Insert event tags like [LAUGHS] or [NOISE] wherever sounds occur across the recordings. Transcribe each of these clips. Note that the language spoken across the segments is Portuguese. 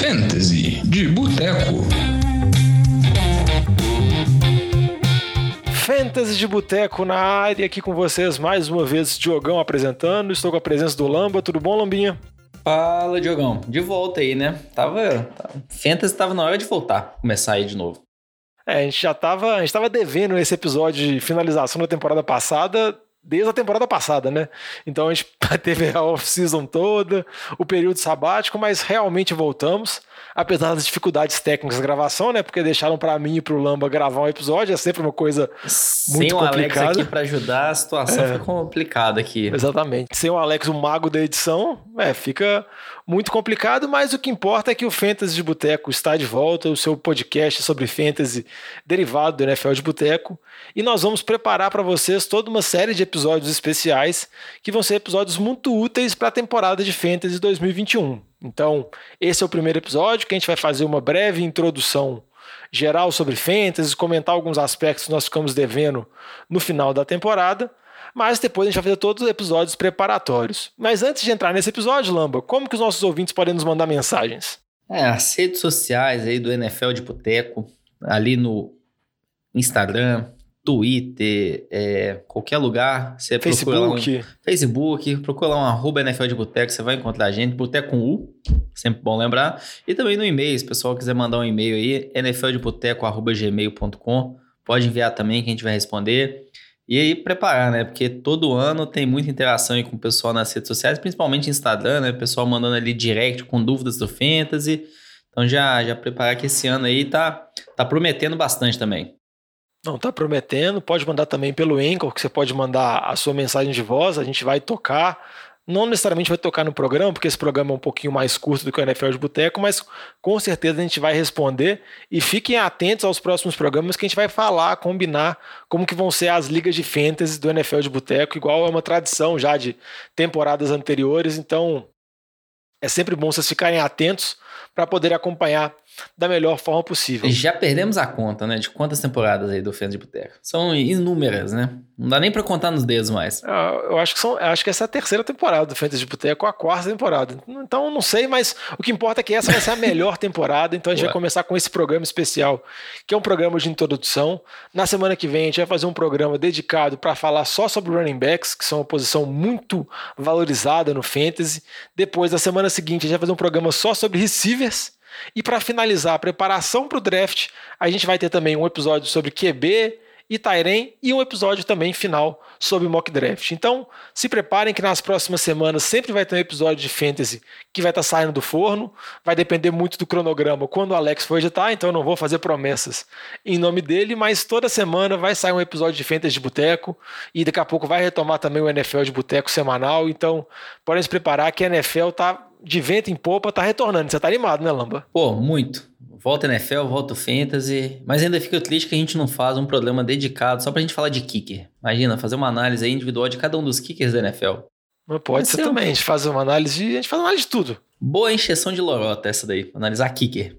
Fantasy de Boteco. Fantasy de Boteco na área, aqui com vocês mais uma vez, Diogão apresentando. Estou com a presença do Lamba. Tudo bom, Lambinha? Fala, Diogão. De volta aí, né? Tava. Fantasy tava na hora de voltar, começar aí de novo. É, a gente já tava, a gente tava devendo esse episódio de finalização da temporada passada desde a temporada passada, né? Então a gente [LAUGHS] teve a off-season toda, o período sabático, mas realmente voltamos apesar das dificuldades técnicas da gravação, né? Porque deixaram para mim e pro Lamba gravar um episódio, é sempre uma coisa muito Sem complicada. Sem o Alex aqui para ajudar, a situação é. fica complicada aqui. Exatamente. Sem o Alex, o mago da edição, é, fica muito complicado, mas o que importa é que o Fantasy de Boteco está de volta, o seu podcast sobre fantasy derivado do NFL de Boteco, e nós vamos preparar para vocês toda uma série de episódios especiais que vão ser episódios muito úteis para a temporada de fantasy 2021. Então, esse é o primeiro episódio que a gente vai fazer uma breve introdução geral sobre fantasy, comentar alguns aspectos que nós ficamos devendo no final da temporada. Mas depois a gente vai fazer todos os episódios preparatórios. Mas antes de entrar nesse episódio, Lamba, como que os nossos ouvintes podem nos mandar mensagens? É, as redes sociais aí do NFL de Boteco, ali no Instagram, Twitter, é, qualquer lugar. Você Facebook. Um, Facebook, procura lá um arroba NFL de Boteco, você vai encontrar a gente. Boteco com U, sempre bom lembrar. E também no e-mail, se o pessoal quiser mandar um e-mail aí, nfldeboteco.gmail.com. Pode enviar também que a gente vai responder. E aí preparar, né? Porque todo ano tem muita interação aí com o pessoal nas redes sociais, principalmente Instagram, né? O pessoal mandando ali direct com dúvidas do Fantasy. Então já, já preparar que esse ano aí tá, tá prometendo bastante também. Não está prometendo, pode mandar também pelo Anchor, que você pode mandar a sua mensagem de voz, a gente vai tocar. Não necessariamente vai tocar no programa, porque esse programa é um pouquinho mais curto do que o NFL de Boteco, mas com certeza a gente vai responder. E fiquem atentos aos próximos programas que a gente vai falar, combinar como que vão ser as ligas de fantasy do NFL de Boteco, igual é uma tradição já de temporadas anteriores. Então é sempre bom vocês ficarem atentos para poder acompanhar da melhor forma possível. Já perdemos a conta, né, de quantas temporadas aí do Fênix de Boteco. São inúmeras, né? Não dá nem para contar nos dedos mais. Ah, eu acho que são, acho que essa é a terceira temporada do Fantasy de Boteco, a quarta temporada. Então não sei, mas o que importa é que essa vai ser a melhor [LAUGHS] temporada. Então a gente Ué. vai começar com esse programa especial, que é um programa de introdução. Na semana que vem a gente vai fazer um programa dedicado para falar só sobre running backs, que são uma posição muito valorizada no fantasy. Depois, na semana seguinte, a gente vai fazer um programa só sobre receivers e para finalizar a preparação para o draft, a gente vai ter também um episódio sobre QB e Tairen e um episódio também final sobre mock draft. Então, se preparem que nas próximas semanas sempre vai ter um episódio de fantasy que vai estar tá saindo do forno. Vai depender muito do cronograma quando o Alex for editar, então eu não vou fazer promessas em nome dele, mas toda semana vai sair um episódio de fantasy de boteco e daqui a pouco vai retomar também o NFL de boteco semanal. Então, podem se preparar que a NFL tá de vento em popa tá retornando. Você tá animado, né, Lamba? Pô, muito. Volta NFL, volta Fantasy. Mas ainda fica triste que a gente não faz um programa dedicado só pra gente falar de kicker. Imagina, fazer uma análise individual de cada um dos kickers da NFL. Mas pode ser, também. A gente faz uma análise, a gente faz uma análise de tudo. Boa encheção de lorota essa daí, analisar kicker.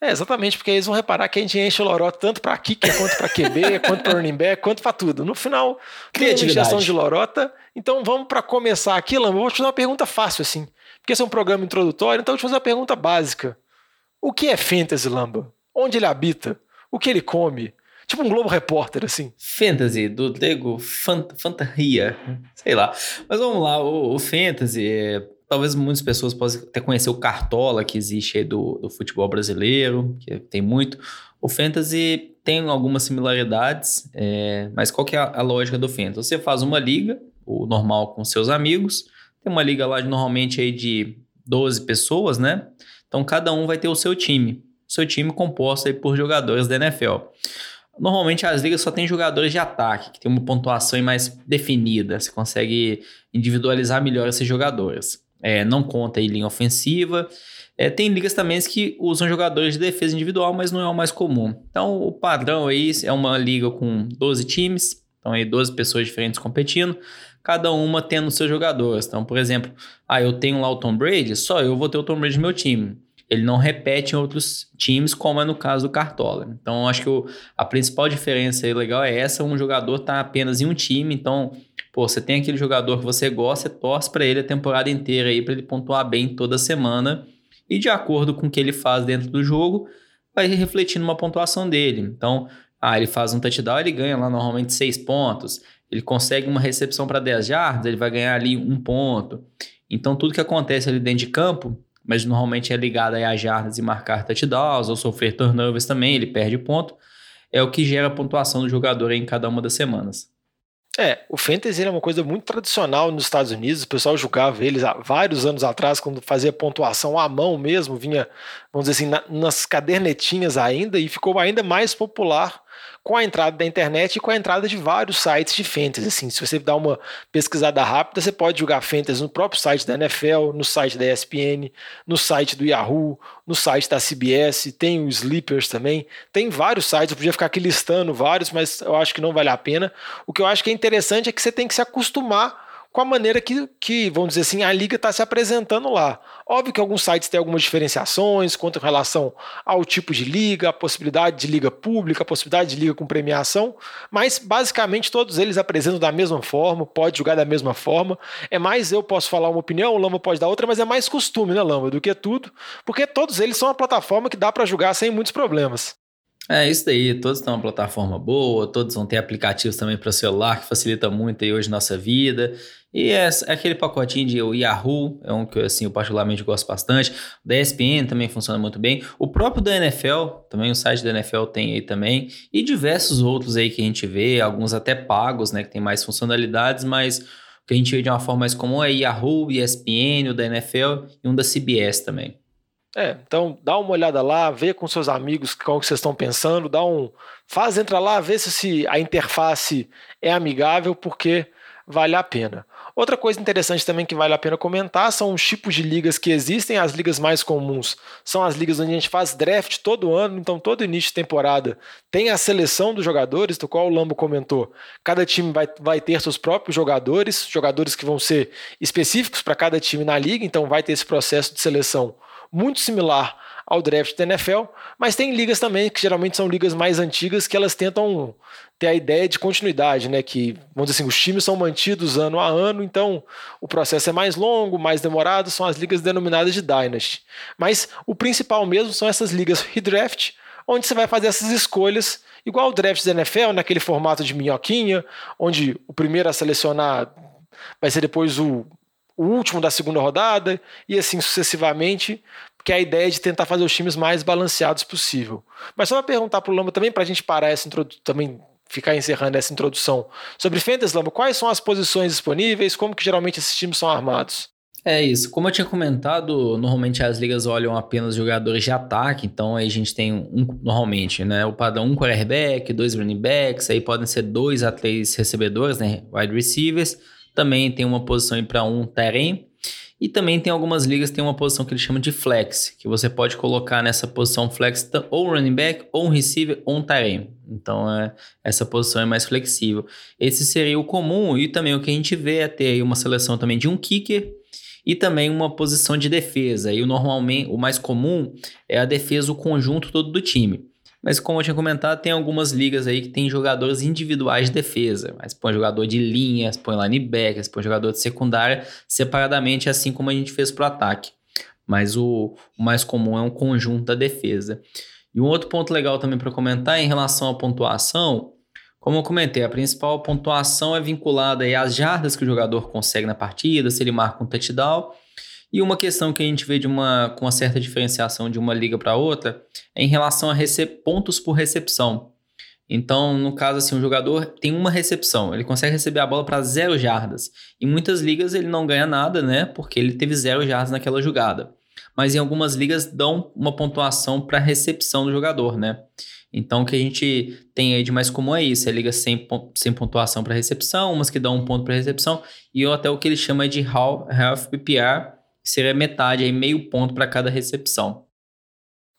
É, exatamente, porque eles vão reparar que a gente enche o lorota tanto para kicker, quanto para QB, [LAUGHS] quanto para running back, quanto para tudo. No final, criatividade. Encheção de lorota. Então vamos para começar aqui, Lamba. Vou te fazer uma pergunta fácil assim porque esse é um programa introdutório, então eu te fazer uma pergunta básica. O que é Fantasy, Lamba? Onde ele habita? O que ele come? Tipo um Globo Repórter, assim. Fantasy, do grego fant fantasia, sei lá. Mas vamos lá, o, o Fantasy, é, talvez muitas pessoas possam até conhecer o Cartola que existe aí do, do futebol brasileiro, que tem muito. O Fantasy tem algumas similaridades, é, mas qual que é a, a lógica do Fantasy? Você faz uma liga, o normal com seus amigos, tem uma liga lá de, normalmente aí de 12 pessoas, né? Então cada um vai ter o seu time. Seu time composto aí por jogadores da NFL. Normalmente as ligas só tem jogadores de ataque, que tem uma pontuação mais definida. Você consegue individualizar melhor esses jogadores. É, não conta aí linha ofensiva. É, tem ligas também que usam jogadores de defesa individual, mas não é o mais comum. Então o padrão aí é uma liga com 12 times, então aí 12 pessoas diferentes competindo cada uma tendo seus jogadores. Então, por exemplo, ah, eu tenho lá o Tom Brady, só eu vou ter o Tom Brady no meu time. Ele não repete em outros times, como é no caso do Cartola. Então, acho que o, a principal diferença aí legal é essa: um jogador tá apenas em um time. Então, pô, você tem aquele jogador que você gosta, você torce para ele a temporada inteira aí, para ele pontuar bem toda semana. e de acordo com o que ele faz dentro do jogo, vai refletir numa pontuação dele. Então, ah, ele faz um touchdown, ele ganha lá normalmente 6 pontos. Ele consegue uma recepção para 10 yards, ele vai ganhar ali um ponto. Então, tudo que acontece ali dentro de campo, mas normalmente é ligado a jardas e marcar touchdowns ou sofrer turnovers também, ele perde ponto, é o que gera a pontuação do jogador em cada uma das semanas. É, o Fantasy é uma coisa muito tradicional nos Estados Unidos. O pessoal julgava eles há vários anos atrás, quando fazia pontuação à mão mesmo, vinha, vamos dizer assim, na, nas cadernetinhas ainda, e ficou ainda mais popular com a entrada da internet e com a entrada de vários sites de fantasy. Assim, se você dá uma pesquisada rápida, você pode jogar fantasy no próprio site da NFL, no site da ESPN, no site do Yahoo, no site da CBS, tem o Sleepers também. Tem vários sites, eu podia ficar aqui listando vários, mas eu acho que não vale a pena. O que eu acho que é interessante é que você tem que se acostumar com a maneira que, que vamos dizer assim, a liga está se apresentando lá. Óbvio que alguns sites têm algumas diferenciações quanto em relação ao tipo de liga, a possibilidade de liga pública, a possibilidade de liga com premiação, mas basicamente todos eles apresentam da mesma forma, pode jogar da mesma forma. É mais eu posso falar uma opinião, o Lamba pode dar outra, mas é mais costume, né, Lamba, do que tudo, porque todos eles são uma plataforma que dá para jogar sem muitos problemas. É isso daí, todos têm uma plataforma boa, todos vão ter aplicativos também para celular que facilita muito aí hoje nossa vida. E é, é aquele pacotinho de o Yahoo, é um que assim, eu particularmente gosto bastante. O da ESPN também funciona muito bem. O próprio da NFL, também o site da NFL tem aí também. E diversos outros aí que a gente vê, alguns até pagos, né, que tem mais funcionalidades, mas o que a gente vê de uma forma mais comum é Yahoo, ESPN, o da NFL e um da CBS também. É, então dá uma olhada lá, vê com seus amigos como que vocês estão pensando, dá um. Faz entrar lá, vê se a interface é amigável, porque vale a pena. Outra coisa interessante também que vale a pena comentar são os tipos de ligas que existem. As ligas mais comuns são as ligas onde a gente faz draft todo ano, então todo início de temporada tem a seleção dos jogadores, do qual o Lambo comentou. Cada time vai, vai ter seus próprios jogadores, jogadores que vão ser específicos para cada time na liga, então vai ter esse processo de seleção muito similar ao draft da NFL, mas tem ligas também que geralmente são ligas mais antigas que elas tentam ter a ideia de continuidade, né? Que, vamos dizer assim, os times são mantidos ano a ano, então o processo é mais longo, mais demorado, são as ligas denominadas de Dynasty. Mas o principal mesmo são essas ligas redraft, onde você vai fazer essas escolhas, igual o draft da NFL, naquele formato de minhoquinha, onde o primeiro a selecionar vai ser depois o, o último da segunda rodada, e assim sucessivamente, que é a ideia de tentar fazer os times mais balanceados possível. Mas só para perguntar para o Lamba também, para a gente parar essa introdução, também ficar encerrando essa introdução, sobre Fantasy Lamba, quais são as posições disponíveis, como que geralmente esses times são armados? É isso. Como eu tinha comentado, normalmente as ligas olham apenas jogadores de ataque, então aí a gente tem um, normalmente, né, o padrão um quarterback, dois running backs, aí podem ser dois a três recebedores, né, wide receivers. Também tem uma posição para um terem e também tem algumas ligas que tem uma posição que eles chamam de flex, que você pode colocar nessa posição flex ou running back, ou um receiver, ou um tight Então, é, essa posição é mais flexível. Esse seria o comum e também o que a gente vê é ter aí uma seleção também de um kicker e também uma posição de defesa. E o normalmente, o mais comum é a defesa, o conjunto todo do time. Mas como eu tinha comentado, tem algumas ligas aí que tem jogadores individuais de defesa. Mas põe jogador de linhas, põe linebackers, põe jogador de secundária separadamente, assim como a gente fez para o ataque. Mas o, o, mais comum é um conjunto da defesa. E um outro ponto legal também para comentar em relação à pontuação. Como eu comentei, a principal pontuação é vinculada às jardas que o jogador consegue na partida, se ele marca um touchdown e uma questão que a gente vê de uma, com uma certa diferenciação de uma liga para outra é em relação a pontos por recepção. Então, no caso, assim, o jogador tem uma recepção, ele consegue receber a bola para zero jardas. Em muitas ligas ele não ganha nada, né? Porque ele teve zero jardas naquela jogada. Mas em algumas ligas dão uma pontuação para recepção do jogador, né? Então, o que a gente tem aí de mais comum é isso: é liga sem, sem pontuação para recepção, umas que dão um ponto para recepção, e até o que ele chama de half PPR, seria metade, aí meio ponto para cada recepção.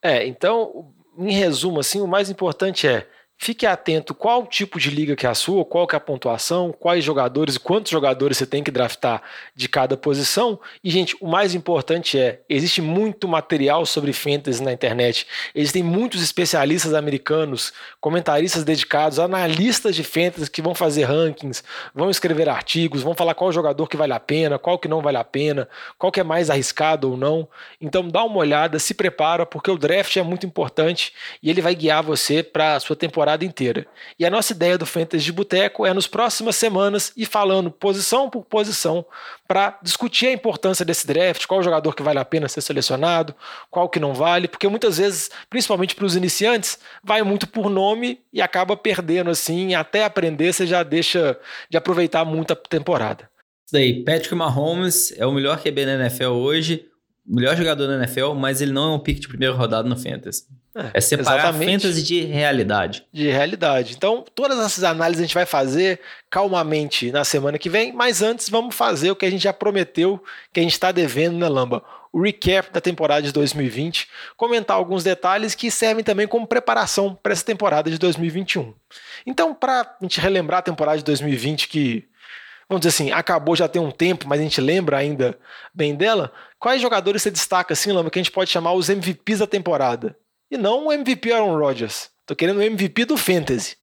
É, então, em resumo, assim, o mais importante é fique atento qual tipo de liga que é a sua, qual que é a pontuação, quais jogadores e quantos jogadores você tem que draftar de cada posição. E, gente, o mais importante é, existe muito material sobre fantasy na internet. Existem muitos especialistas americanos, comentaristas dedicados, analistas de fantasy que vão fazer rankings, vão escrever artigos, vão falar qual jogador que vale a pena, qual que não vale a pena, qual que é mais arriscado ou não. Então, dá uma olhada, se prepara, porque o draft é muito importante e ele vai guiar você para a sua temporada inteira. E a nossa ideia do Fantasy de Boteco é nos próximas semanas ir falando posição por posição para discutir a importância desse draft, qual jogador que vale a pena ser selecionado, qual que não vale, porque muitas vezes, principalmente para os iniciantes, vai muito por nome e acaba perdendo assim, até aprender você já deixa de aproveitar muito a temporada. Isso daí, Patrick Mahomes é o melhor QB na NFL hoje, melhor jogador da NFL, mas ele não é um pick de primeira rodada no Fantasy. É, é separar fantasy de realidade. De realidade. Então, todas essas análises a gente vai fazer calmamente na semana que vem, mas antes vamos fazer o que a gente já prometeu que a gente está devendo, né, Lamba? O recap da temporada de 2020, comentar alguns detalhes que servem também como preparação para essa temporada de 2021. Então, para a gente relembrar a temporada de 2020, que, vamos dizer assim, acabou já tem um tempo, mas a gente lembra ainda bem dela, quais jogadores você destaca, assim, Lamba, que a gente pode chamar os MVPs da temporada? e não o MVP Aaron Rodgers. Tô querendo o MVP do Fantasy.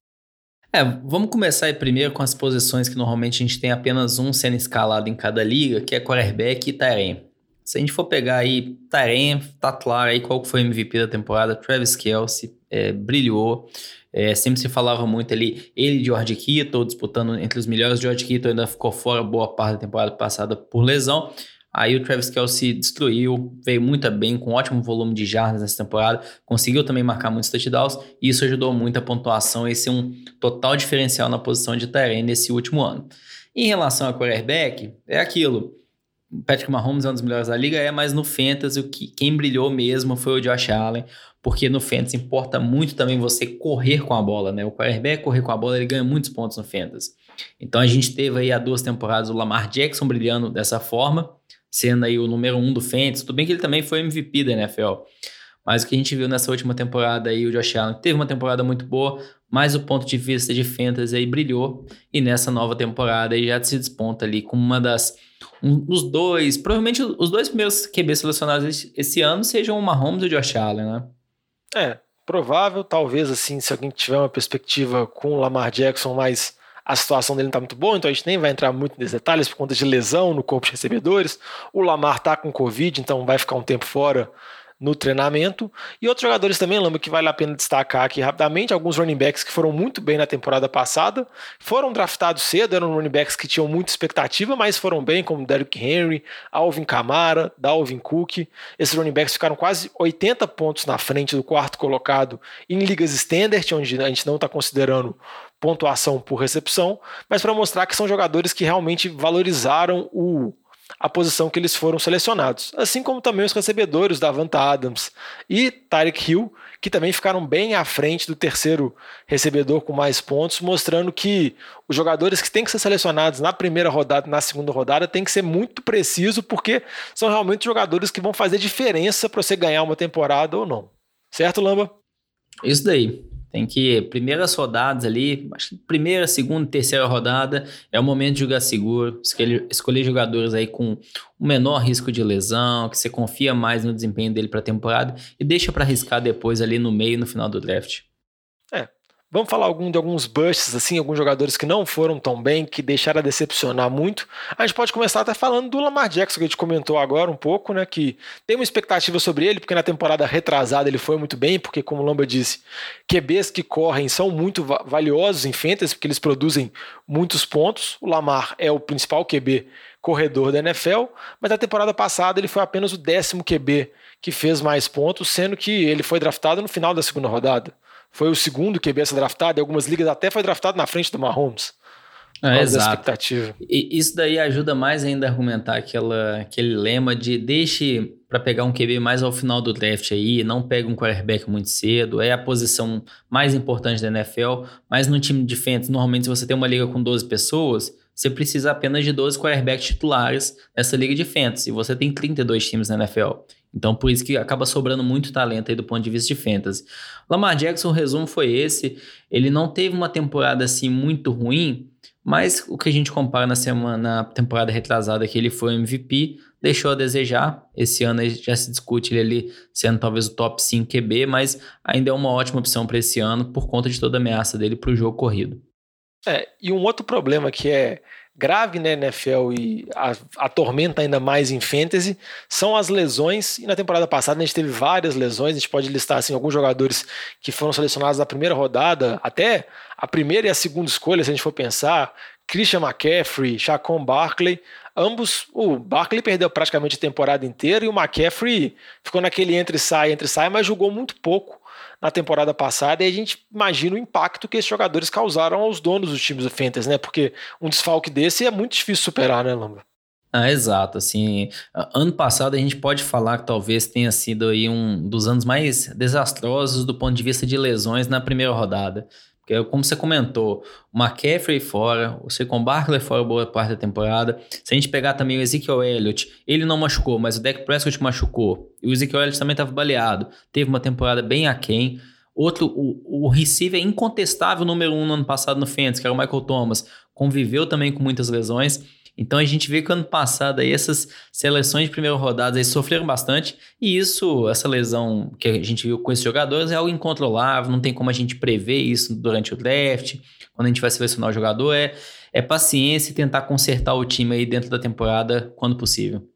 É, vamos começar aí primeiro com as posições que normalmente a gente tem apenas um sendo escalado em cada liga, que é quarterback e Tyrene. Se a gente for pegar aí Tyrene, tá claro aí qual foi o MVP da temporada, Travis Kelsey, é, brilhou. É, sempre se falava muito ali, ele e George Kittle disputando entre os melhores. George Kittle ainda ficou fora boa parte da temporada passada por lesão. Aí o Travis Kelsey destruiu, veio muito bem, com ótimo volume de jardas nessa temporada, conseguiu também marcar muitos touchdowns, e isso ajudou muito a pontuação e ser um total diferencial na posição de Tyrene nesse último ano. Em relação a quarterback, é aquilo. O Patrick Mahomes é um dos melhores da liga, é, mas no Fantasy que, quem brilhou mesmo foi o Josh Allen, porque no Fantasy importa muito também você correr com a bola, né? O quarterback correr com a bola, ele ganha muitos pontos no Fantasy. Então a gente teve aí há duas temporadas o Lamar Jackson brilhando dessa forma, sendo aí o número um do Fantasy. Tudo bem que ele também foi MVP da NFL. Mas o que a gente viu nessa última temporada aí, o Josh Allen teve uma temporada muito boa, mas o ponto de vista de fantasy aí brilhou. E nessa nova temporada aí já se desponta ali com uma das... Um, dos dois, provavelmente os dois primeiros QB selecionados esse ano sejam o Mahomes e o Josh Allen, né? É, provável, talvez assim, se alguém tiver uma perspectiva com o Lamar Jackson mais a situação dele não está muito boa, então a gente nem vai entrar muito nesses detalhes por conta de lesão no corpo de recebedores. O Lamar está com Covid, então vai ficar um tempo fora no treinamento. E outros jogadores também, lembro que vale a pena destacar aqui rapidamente, alguns running backs que foram muito bem na temporada passada, foram draftados cedo, eram running backs que tinham muita expectativa, mas foram bem, como Derrick Henry, Alvin Kamara, Dalvin Cook. Esses running backs ficaram quase 80 pontos na frente do quarto colocado em ligas standard, onde a gente não está considerando pontuação por recepção, mas para mostrar que são jogadores que realmente valorizaram o, a posição que eles foram selecionados. Assim como também os recebedores da Vanta Adams e Tarek Hill, que também ficaram bem à frente do terceiro recebedor com mais pontos, mostrando que os jogadores que têm que ser selecionados na primeira rodada e na segunda rodada têm que ser muito preciso, porque são realmente jogadores que vão fazer diferença para você ganhar uma temporada ou não. Certo, Lamba? Isso daí. Tem que, primeiras rodadas ali, acho que primeira, segunda, terceira rodada é o momento de jogar seguro, escolher, escolher jogadores aí com o menor risco de lesão, que você confia mais no desempenho dele para a temporada e deixa para arriscar depois ali no meio, no final do draft. Vamos falar algum, de alguns busts, assim, alguns jogadores que não foram tão bem, que deixaram a decepcionar muito. A gente pode começar até falando do Lamar Jackson, que a gente comentou agora um pouco, né? Que tem uma expectativa sobre ele, porque na temporada retrasada ele foi muito bem, porque, como o Lamba disse, QBs que correm são muito valiosos em fantasy, porque eles produzem muitos pontos. O Lamar é o principal QB corredor da NFL, mas na temporada passada ele foi apenas o décimo QB que fez mais pontos, sendo que ele foi draftado no final da segunda rodada foi o segundo QB a ser draftado, em algumas ligas até foi draftado na frente do Mahomes. É, exato. Expectativa. E isso daí ajuda mais ainda a argumentar aquela, aquele lema de deixe para pegar um QB mais ao final do draft aí, não pega um quarterback muito cedo, é a posição mais importante da NFL, mas no time de fantasy, normalmente se você tem uma liga com 12 pessoas, você precisa apenas de 12 quarterbacks titulares nessa liga de fantasy, você tem 32 times na NFL. Então, por isso que acaba sobrando muito talento aí do ponto de vista de fantasy. Lamar Jackson, o resumo foi esse. Ele não teve uma temporada assim muito ruim, mas o que a gente compara na semana, na temporada retrasada que ele foi MVP, deixou a desejar. Esse ano já se discute ele ali sendo talvez o top 5 QB, mas ainda é uma ótima opção para esse ano por conta de toda a ameaça dele para o jogo corrido. É, e um outro problema que é grave na né, NFL e atormenta ainda mais em fantasy são as lesões. E na temporada passada a gente teve várias lesões. A gente pode listar assim, alguns jogadores que foram selecionados na primeira rodada, até a primeira e a segunda escolha, se a gente for pensar. Christian McCaffrey, Chacon Barkley, ambos, o Barkley perdeu praticamente a temporada inteira e o McCaffrey ficou naquele entre sai, entre sai, mas jogou muito pouco na temporada passada, e a gente imagina o impacto que esses jogadores causaram aos donos dos times do Fantasy, né? Porque um desfalque desse é muito difícil superar, né, Lamba? Ah, exato, assim, ano passado a gente pode falar que talvez tenha sido aí um dos anos mais desastrosos do ponto de vista de lesões na primeira rodada. Porque, como você comentou, o McCaffrey fora, o Saquon Barkley fora boa parte da temporada. Se a gente pegar também o Ezekiel Elliott, ele não machucou, mas o Dak Prescott machucou. E o Ezekiel Elliott também estava baleado. Teve uma temporada bem aquém. Outro, o, o receiver incontestável número um no ano passado no Fantasy, que era o Michael Thomas, conviveu também com muitas lesões. Então a gente vê que ano passado aí essas seleções de primeira rodada aí sofreram bastante e isso, essa lesão que a gente viu com esses jogadores é algo incontrolável, não tem como a gente prever isso durante o draft, quando a gente vai selecionar o jogador, é, é paciência e tentar consertar o time aí dentro da temporada quando possível.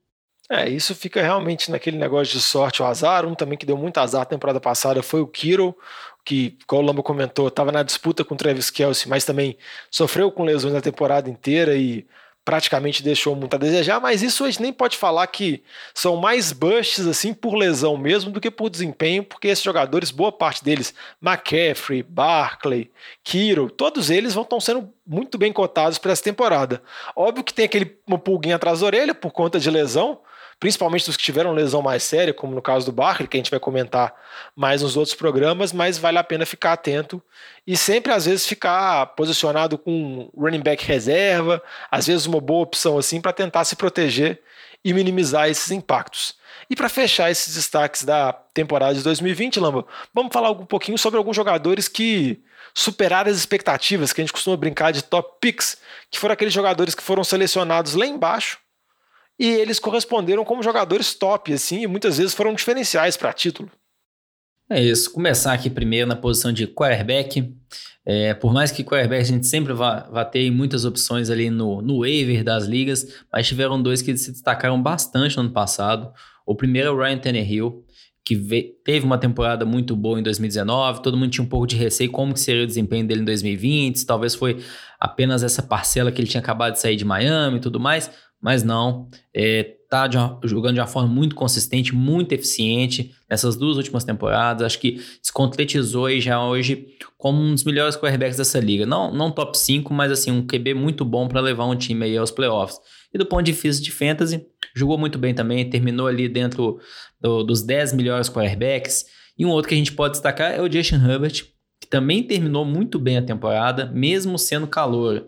É, isso fica realmente naquele negócio de sorte ou azar. Um também que deu muito azar na temporada passada foi o Kiro, que, como o Lamba comentou, estava na disputa com o Travis Kelsey, mas também sofreu com lesões na temporada inteira e praticamente deixou muito a desejar, mas isso a gente nem pode falar que são mais busts assim por lesão mesmo do que por desempenho, porque esses jogadores, boa parte deles, McCaffrey, Barkley, Kiro, todos eles vão estão sendo muito bem cotados para essa temporada. Óbvio que tem aquele uma pulguinha atrás da orelha por conta de lesão, principalmente dos que tiveram lesão mais séria, como no caso do Barkley, que a gente vai comentar mais nos outros programas, mas vale a pena ficar atento e sempre, às vezes, ficar posicionado com running back reserva, às vezes uma boa opção assim para tentar se proteger e minimizar esses impactos. E para fechar esses destaques da temporada de 2020, Lamba, vamos falar um pouquinho sobre alguns jogadores que superaram as expectativas, que a gente costuma brincar de top picks, que foram aqueles jogadores que foram selecionados lá embaixo e eles corresponderam como jogadores top, assim, e muitas vezes foram diferenciais para título. É isso. Começar aqui primeiro na posição de quarterback. É, por mais que quarterback a gente sempre vá, vá ter muitas opções ali no, no waiver das ligas, mas tiveram dois que se destacaram bastante no ano passado. O primeiro é o Ryan Tannehill, que teve uma temporada muito boa em 2019, todo mundo tinha um pouco de receio como que seria o desempenho dele em 2020, talvez foi apenas essa parcela que ele tinha acabado de sair de Miami e tudo mais, mas não, é, tá de uma, jogando de uma forma muito consistente, muito eficiente nessas duas últimas temporadas. Acho que se concretizou aí já hoje como um dos melhores quarterbacks dessa liga. Não, não top 5, mas assim, um QB muito bom para levar um time aí aos playoffs. E do ponto de vista de fantasy, jogou muito bem também, terminou ali dentro do, dos 10 melhores quarterbacks. E um outro que a gente pode destacar é o Justin Herbert, que também terminou muito bem a temporada, mesmo sendo calor.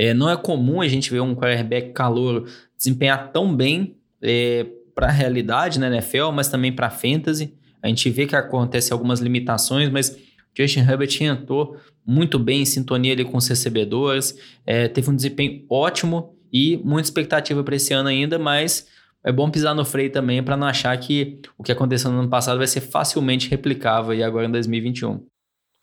É, não é comum a gente ver um quarterback calor desempenhar tão bem é, para a realidade na NFL, mas também para a fantasy. A gente vê que acontece algumas limitações, mas Justin Herbert entrou muito bem em sintonia ali com os recebedores, é, teve um desempenho ótimo e muita expectativa para esse ano ainda, mas é bom pisar no freio também para não achar que o que aconteceu no ano passado vai ser facilmente replicável e agora em 2021.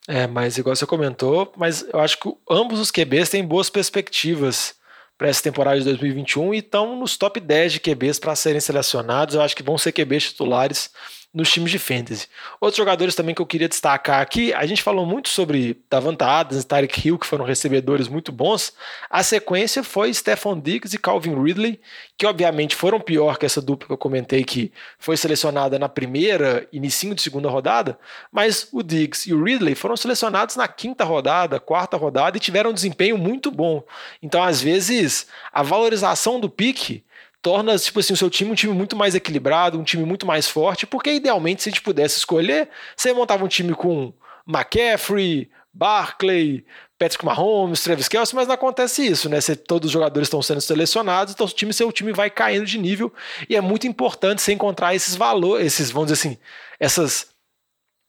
É, mas igual você comentou, mas eu acho que ambos os QBs têm boas perspectivas para essa temporada de 2021 e estão nos top 10 de QBs para serem selecionados. Eu acho que vão ser QBs titulares nos times de fantasy. Outros jogadores também que eu queria destacar aqui, a gente falou muito sobre Davante Adams e Tyreek Hill, que foram recebedores muito bons. A sequência foi Stephon Diggs e Calvin Ridley, que obviamente foram pior que essa dupla que eu comentei que foi selecionada na primeira, inicinho de segunda rodada, mas o Diggs e o Ridley foram selecionados na quinta rodada, quarta rodada e tiveram um desempenho muito bom. Então, às vezes, a valorização do pique torna tipo assim, o seu time um time muito mais equilibrado, um time muito mais forte, porque idealmente, se a gente pudesse escolher, você montava um time com McCaffrey, Barkley, Patrick Mahomes, Travis Kelce, mas não acontece isso, né? Se todos os jogadores estão sendo selecionados, então o time, seu time vai caindo de nível e é muito importante você encontrar esses valores, esses, vamos dizer assim, essas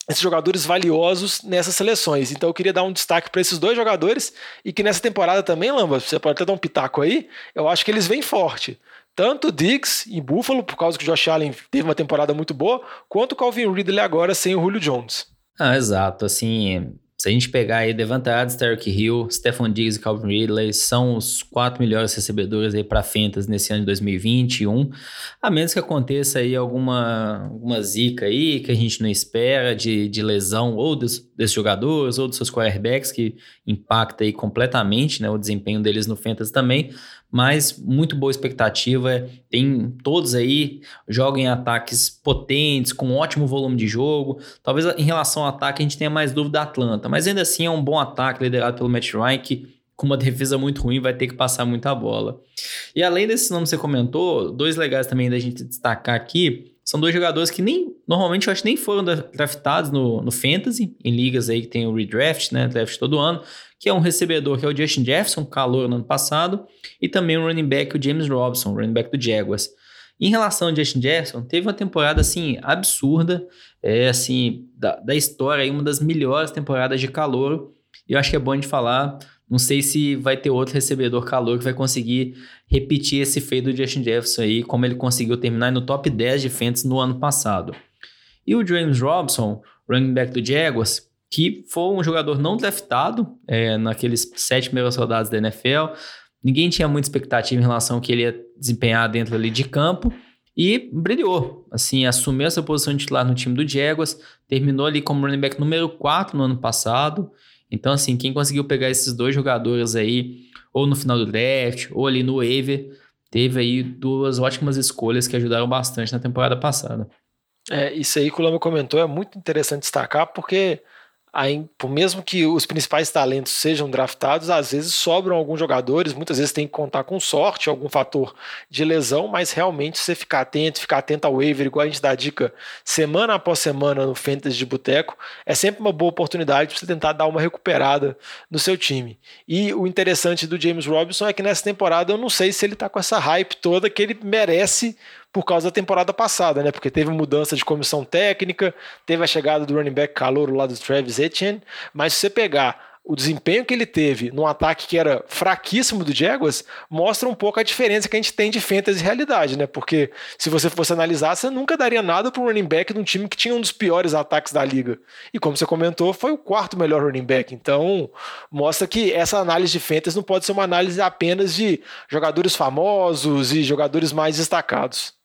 esses jogadores valiosos nessas seleções. Então eu queria dar um destaque para esses dois jogadores e que nessa temporada também, Lamba, você pode até dar um pitaco aí, eu acho que eles vêm forte. Tanto o Diggs em Buffalo, por causa que o Josh Allen teve uma temporada muito boa, quanto o Calvin Ridley agora sem o Julio Jones. Ah, exato. Assim, se a gente pegar aí Devante Adams, Hill, Stephon Diggs e Calvin Ridley, são os quatro melhores recebedores aí para Fentas nesse ano de 2021. A menos que aconteça aí alguma, alguma zica aí que a gente não espera de, de lesão ou dos, desses jogadores ou dos seus quarterbacks que impacta aí completamente né, o desempenho deles no Fantasy também mas muito boa expectativa. Tem todos aí, jogam ataques potentes, com ótimo volume de jogo. Talvez em relação ao ataque a gente tenha mais dúvida da Atlanta, mas ainda assim é um bom ataque liderado pelo Matt Ryan, que com uma [LAUGHS] defesa muito ruim vai ter que passar muita bola. E além desses nomes que você comentou, dois legais também da gente destacar aqui. São dois jogadores que nem normalmente eu acho nem foram draftados no, no Fantasy, em ligas aí que tem o redraft, né? Draft todo ano que é um recebedor, que é o Justin Jefferson, calor no ano passado, e também um running back, o James Robson, running back do Jaguars. Em relação ao Justin Jefferson, teve uma temporada assim absurda, é assim da, da história, uma das melhores temporadas de calor. E eu acho que é bom de falar. Não sei se vai ter outro recebedor calor que vai conseguir repetir esse feito do Justin Jefferson aí, como ele conseguiu terminar no top 10 de fantasy no ano passado. E o James Robson, running back do Jaguars, que foi um jogador não draftado é, naqueles sete primeiras rodadas da NFL. Ninguém tinha muita expectativa em relação ao que ele ia desempenhar dentro ali de campo e brilhou. Assim, assumiu essa posição de titular no time do Jaguars, terminou ali como running back número 4 no ano passado. Então, assim, quem conseguiu pegar esses dois jogadores aí, ou no final do draft, ou ali no waiver, teve aí duas ótimas escolhas que ajudaram bastante na temporada passada. É, isso aí que o Lama comentou é muito interessante destacar, porque aí, por mesmo que os principais talentos sejam draftados, às vezes sobram alguns jogadores, muitas vezes tem que contar com sorte, algum fator de lesão, mas realmente você ficar atento, ficar atento ao waiver, igual a gente dá dica semana após semana no Fantasy de Boteco, é sempre uma boa oportunidade para você tentar dar uma recuperada no seu time. E o interessante do James Robinson é que nessa temporada eu não sei se ele está com essa hype toda que ele merece por causa da temporada passada, né? Porque teve mudança de comissão técnica, teve a chegada do running back calouro lá do Travis Etienne, mas se você pegar o desempenho que ele teve num ataque que era fraquíssimo do Jaguars mostra um pouco a diferença que a gente tem de fantasy e realidade, né? Porque se você fosse analisar, você nunca daria nada para um running back de um time que tinha um dos piores ataques da liga. E como você comentou, foi o quarto melhor running back. Então, mostra que essa análise de fantasy não pode ser uma análise apenas de jogadores famosos e jogadores mais destacados.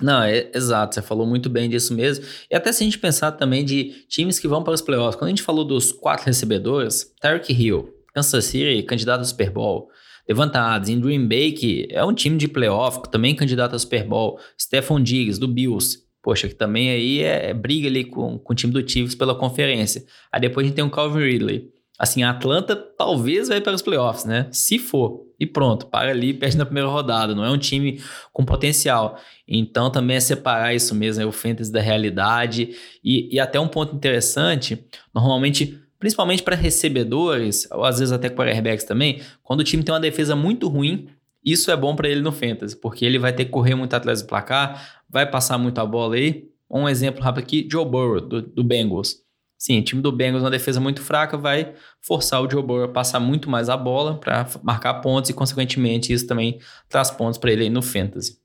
Não, é, exato, você falou muito bem disso mesmo. E até se a gente pensar também de times que vão para os playoffs, quando a gente falou dos quatro recebedores, Tarek Hill, Kansas City, candidato ao Super Bowl, levantados em Green Bay, que é um time de playoff, também candidato ao Super Bowl, Stephon Diggs, do Bills, poxa, que também aí é, é briga ali com, com o time do Chiefs pela conferência. Aí depois a gente tem o Calvin Ridley, Assim, a Atlanta talvez vai para os playoffs, né? Se for. E pronto, para ali, perde na primeira rodada. Não é um time com potencial. Então também é separar isso mesmo, é o fantasy da realidade. E, e até um ponto interessante, normalmente, principalmente para recebedores, ou às vezes até para airbacks também, quando o time tem uma defesa muito ruim, isso é bom para ele no fantasy, porque ele vai ter que correr muito atrás do placar, vai passar muito a bola aí. Um exemplo rápido aqui, Joe Burrow, do, do Bengals. Sim, time do Bengals, uma defesa muito fraca, vai forçar o Joe Burrow a passar muito mais a bola para marcar pontos e, consequentemente, isso também traz pontos para ele aí no Fantasy.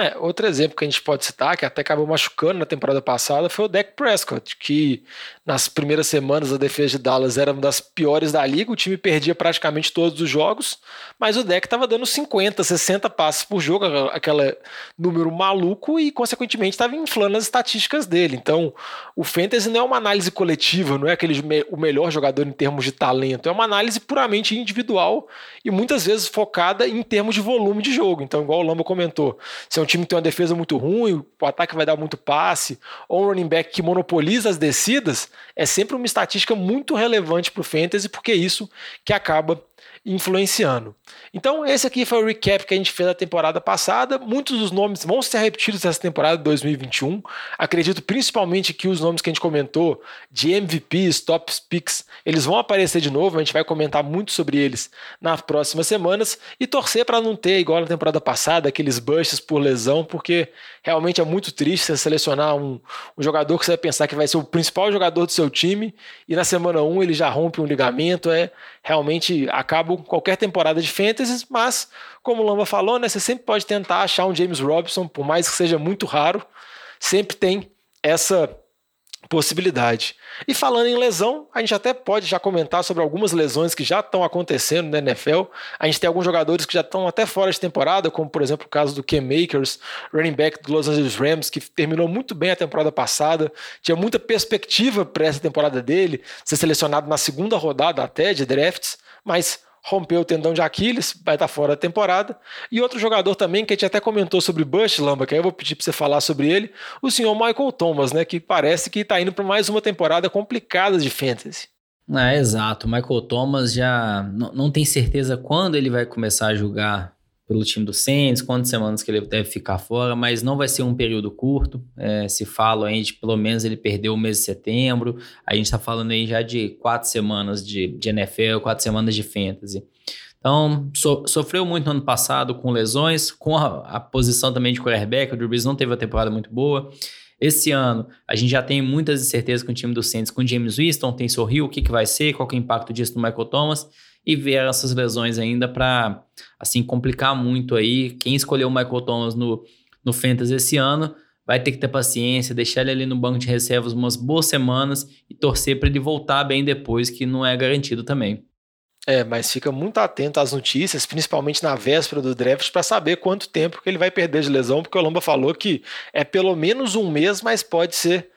É, outro exemplo que a gente pode citar, que até acabou machucando na temporada passada, foi o Dak Prescott, que nas primeiras semanas a defesa de Dallas era uma das piores da liga, o time perdia praticamente todos os jogos, mas o Dak estava dando 50, 60 passes por jogo, aquele número maluco, e consequentemente estava inflando as estatísticas dele. Então, o Fantasy não é uma análise coletiva, não é aquele o melhor jogador em termos de talento, é uma análise puramente individual e muitas vezes focada em termos de volume de jogo. Então, igual o Lamba comentou, se é um time que tem uma defesa muito ruim, o ataque vai dar muito passe, ou um running back que monopoliza as descidas, é sempre uma estatística muito relevante para o fantasy, porque é isso que acaba influenciando. Então, esse aqui foi o recap que a gente fez da temporada passada. Muitos dos nomes vão ser repetidos nessa temporada de 2021. Acredito principalmente que os nomes que a gente comentou de MVPs, top picks, eles vão aparecer de novo. A gente vai comentar muito sobre eles nas próximas semanas e torcer para não ter, igual na temporada passada, aqueles busts por lesão, porque realmente é muito triste você selecionar um, um jogador que você vai pensar que vai ser o principal jogador do seu time e na semana 1 ele já rompe um ligamento. É realmente acaba qualquer temporada de fantasy, mas como o Lamba falou, né, você sempre pode tentar achar um James Robinson, por mais que seja muito raro, sempre tem essa possibilidade. E falando em lesão, a gente até pode já comentar sobre algumas lesões que já estão acontecendo na NFL. A gente tem alguns jogadores que já estão até fora de temporada, como por exemplo o caso do Cam Makers, running back do Los Angeles Rams, que terminou muito bem a temporada passada, tinha muita perspectiva para essa temporada dele, ser selecionado na segunda rodada até de drafts, mas rompeu o tendão de Aquiles, vai estar fora da temporada. E outro jogador também, que a gente até comentou sobre Bush, Lamba, que aí eu vou pedir para você falar sobre ele, o senhor Michael Thomas, né, que parece que está indo para mais uma temporada complicada de fantasy. É, exato. Michael Thomas já não tem certeza quando ele vai começar a jogar pelo time do Saints, quantas semanas que ele deve ficar fora, mas não vai ser um período curto. É, se fala aí de pelo menos ele perdeu o mês de setembro. A gente está falando aí já de quatro semanas de, de NFL, quatro semanas de fantasy. Então, so, sofreu muito no ano passado com lesões, com a, a posição também de quarterback. O Drew Brees não teve uma temporada muito boa. Esse ano, a gente já tem muitas incertezas com o time do Saints, com James Winston, tem Sorriu, o que, que vai ser, qual que é o impacto disso no Michael Thomas e ver essas lesões ainda para assim complicar muito aí. Quem escolheu o Michael Thomas no, no Fantasy esse ano vai ter que ter paciência, deixar ele ali no banco de reservas umas boas semanas e torcer para ele voltar bem depois, que não é garantido também. É, mas fica muito atento às notícias, principalmente na véspera do draft, para saber quanto tempo que ele vai perder de lesão, porque o Lomba falou que é pelo menos um mês, mas pode ser